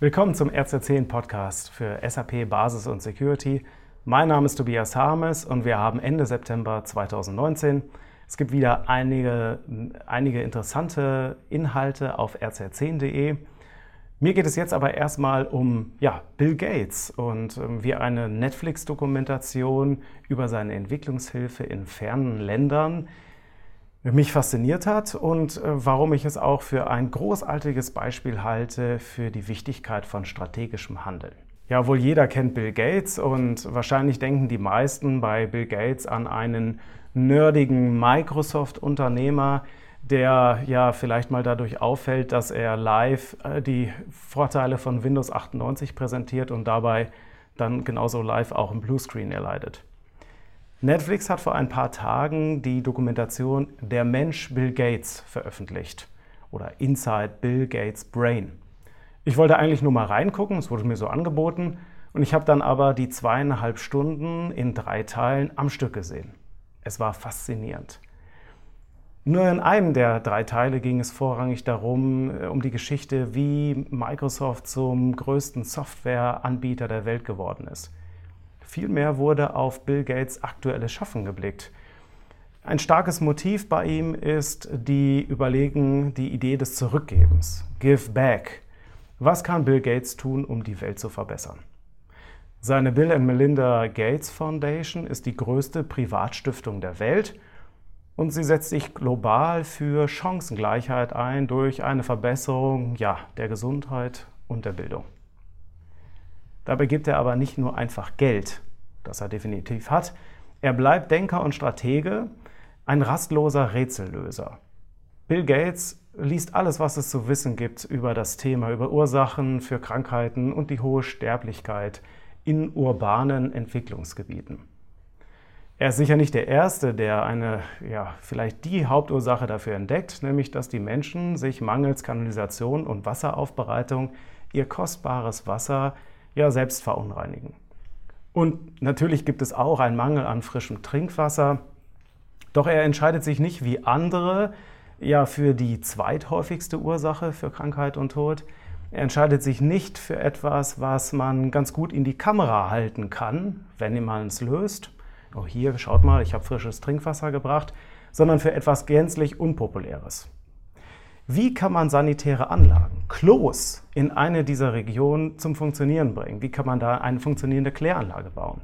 Willkommen zum RZ10 Podcast für SAP Basis und Security. Mein Name ist Tobias Harmes und wir haben Ende September 2019. Es gibt wieder einige, einige interessante Inhalte auf rz10.de. Mir geht es jetzt aber erstmal um ja, Bill Gates und ähm, wie eine Netflix-Dokumentation über seine Entwicklungshilfe in fernen Ländern mich fasziniert hat und äh, warum ich es auch für ein großartiges Beispiel halte für die Wichtigkeit von strategischem Handeln. Ja, wohl jeder kennt Bill Gates und wahrscheinlich denken die meisten bei Bill Gates an einen nerdigen Microsoft-Unternehmer, der ja vielleicht mal dadurch auffällt, dass er live äh, die Vorteile von Windows 98 präsentiert und dabei dann genauso live auch im Bluescreen erleidet. Netflix hat vor ein paar Tagen die Dokumentation Der Mensch Bill Gates veröffentlicht oder Inside Bill Gates Brain. Ich wollte eigentlich nur mal reingucken, es wurde mir so angeboten und ich habe dann aber die zweieinhalb Stunden in drei Teilen am Stück gesehen. Es war faszinierend. Nur in einem der drei Teile ging es vorrangig darum, äh, um die Geschichte, wie Microsoft zum größten Softwareanbieter der Welt geworden ist. Vielmehr wurde auf Bill Gates aktuelles Schaffen geblickt. Ein starkes Motiv bei ihm ist die Überlegen, die Idee des Zurückgebens. Give back. Was kann Bill Gates tun, um die Welt zu verbessern? Seine Bill and Melinda Gates Foundation ist die größte Privatstiftung der Welt und sie setzt sich global für Chancengleichheit ein durch eine Verbesserung ja, der Gesundheit und der Bildung. Dabei gibt er aber nicht nur einfach Geld, das er definitiv hat, er bleibt Denker und Stratege, ein rastloser Rätsellöser. Bill Gates liest alles, was es zu wissen gibt über das Thema, über Ursachen für Krankheiten und die hohe Sterblichkeit in urbanen Entwicklungsgebieten. Er ist sicher nicht der Erste, der eine, ja, vielleicht die Hauptursache dafür entdeckt, nämlich dass die Menschen sich mangels Kanalisation und Wasseraufbereitung ihr kostbares Wasser ja selbst verunreinigen. Und natürlich gibt es auch einen Mangel an frischem Trinkwasser. Doch er entscheidet sich nicht wie andere ja für die zweithäufigste Ursache für Krankheit und Tod. Er entscheidet sich nicht für etwas, was man ganz gut in die Kamera halten kann, wenn man es löst oh hier, schaut mal, ich habe frisches Trinkwasser gebracht, sondern für etwas gänzlich Unpopuläres. Wie kann man sanitäre Anlagen, Klos, in eine dieser Regionen zum Funktionieren bringen? Wie kann man da eine funktionierende Kläranlage bauen?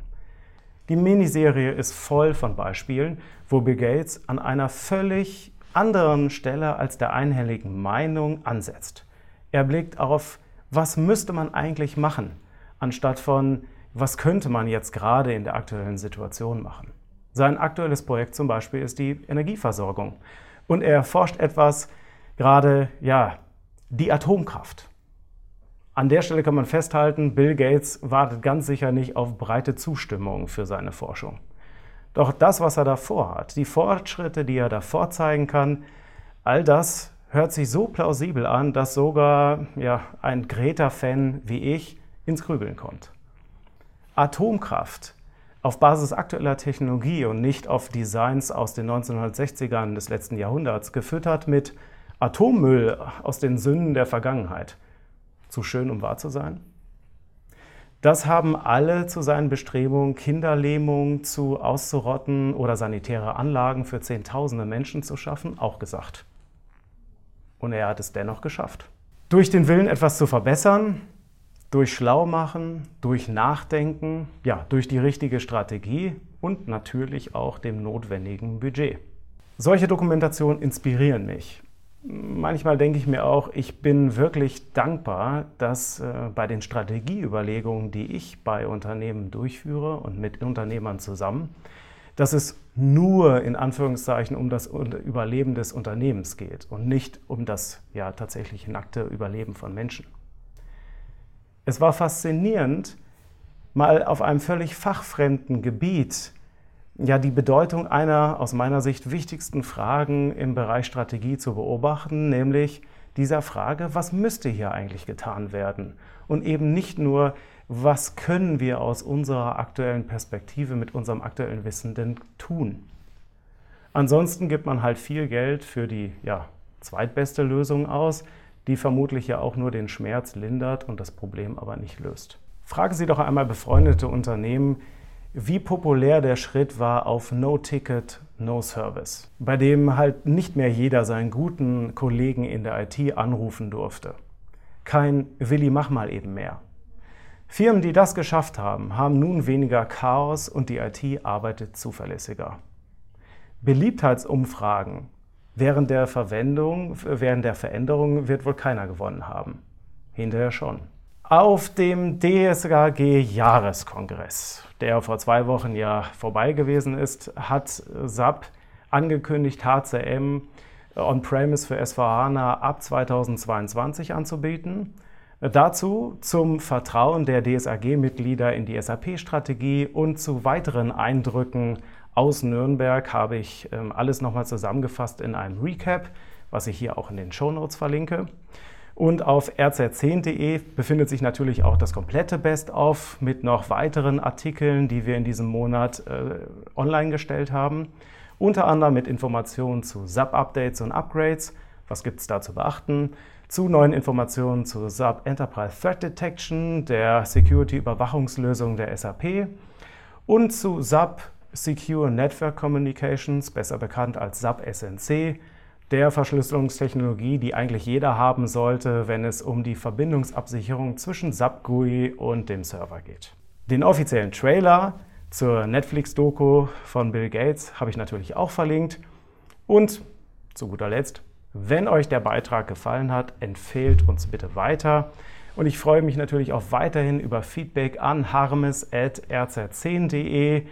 Die Miniserie ist voll von Beispielen, wo Bill Gates an einer völlig anderen Stelle als der einhelligen Meinung ansetzt. Er blickt auf, was müsste man eigentlich machen, anstatt von, was könnte man jetzt gerade in der aktuellen Situation machen. Sein aktuelles Projekt zum Beispiel ist die Energieversorgung. Und er forscht etwas gerade, ja, die Atomkraft. An der Stelle kann man festhalten, Bill Gates wartet ganz sicher nicht auf breite Zustimmung für seine Forschung. Doch das, was er da vorhat, die Fortschritte, die er da vorzeigen kann, all das hört sich so plausibel an, dass sogar ja, ein Greta-Fan wie ich ins Grübeln kommt. Atomkraft auf Basis aktueller Technologie und nicht auf Designs aus den 1960ern des letzten Jahrhunderts, gefüttert mit Atommüll aus den Sünden der Vergangenheit. Zu schön, um wahr zu sein? Das haben alle zu seinen Bestrebungen, Kinderlähmung zu auszurotten oder sanitäre Anlagen für Zehntausende Menschen zu schaffen, auch gesagt. Und er hat es dennoch geschafft. Durch den Willen, etwas zu verbessern, durch Schlaumachen, durch Nachdenken, ja, durch die richtige Strategie und natürlich auch dem notwendigen Budget. Solche Dokumentationen inspirieren mich. Manchmal denke ich mir auch, ich bin wirklich dankbar, dass äh, bei den Strategieüberlegungen, die ich bei Unternehmen durchführe und mit Unternehmern zusammen, dass es nur in Anführungszeichen um das Überleben des Unternehmens geht und nicht um das ja tatsächlich nackte Überleben von Menschen. Es war faszinierend, mal auf einem völlig fachfremden Gebiet ja die Bedeutung einer aus meiner Sicht wichtigsten Fragen im Bereich Strategie zu beobachten, nämlich dieser Frage, was müsste hier eigentlich getan werden? Und eben nicht nur, was können wir aus unserer aktuellen Perspektive mit unserem aktuellen Wissen denn tun? Ansonsten gibt man halt viel Geld für die ja, zweitbeste Lösung aus, die vermutlich ja auch nur den Schmerz lindert und das Problem aber nicht löst. Fragen Sie doch einmal befreundete Unternehmen, wie populär der Schritt war auf No-Ticket, No-Service, bei dem halt nicht mehr jeder seinen guten Kollegen in der IT anrufen durfte. Kein Willi, mach mal eben mehr. Firmen, die das geschafft haben, haben nun weniger Chaos und die IT arbeitet zuverlässiger. Beliebtheitsumfragen während der Verwendung, während der Veränderung wird wohl keiner gewonnen haben. Hinterher schon. Auf dem DSAG-Jahreskongress, der vor zwei Wochen ja vorbei gewesen ist, hat SAP angekündigt, HCM On-Premise für S4HANA ab 2022 anzubieten. Dazu zum Vertrauen der DSAG-Mitglieder in die SAP-Strategie und zu weiteren Eindrücken aus Nürnberg habe ich ähm, alles nochmal zusammengefasst in einem Recap, was ich hier auch in den Show Notes verlinke. Und auf rz10.de befindet sich natürlich auch das komplette Best-of mit noch weiteren Artikeln, die wir in diesem Monat äh, online gestellt haben. Unter anderem mit Informationen zu SAP-Updates und Upgrades. Was gibt es da zu beachten? Zu neuen Informationen zu SAP Enterprise Threat Detection, der Security-Überwachungslösung der SAP und zu SAP Secure Network Communications, besser bekannt als SAP SNC, der Verschlüsselungstechnologie, die eigentlich jeder haben sollte, wenn es um die Verbindungsabsicherung zwischen SAP GUI und dem Server geht. Den offiziellen Trailer zur Netflix-Doku von Bill Gates habe ich natürlich auch verlinkt. Und zu guter Letzt, wenn euch der Beitrag gefallen hat, empfehlt uns bitte weiter. Und ich freue mich natürlich auch weiterhin über Feedback an harmes.rz10.de.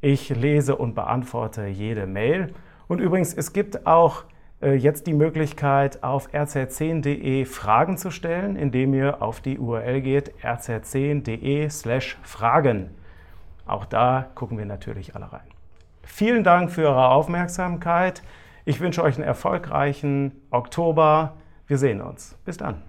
Ich lese und beantworte jede Mail. Und übrigens, es gibt auch jetzt die Möglichkeit, auf rz10.de Fragen zu stellen, indem ihr auf die URL geht, rz10.de/slash Fragen. Auch da gucken wir natürlich alle rein. Vielen Dank für eure Aufmerksamkeit. Ich wünsche euch einen erfolgreichen Oktober. Wir sehen uns. Bis dann.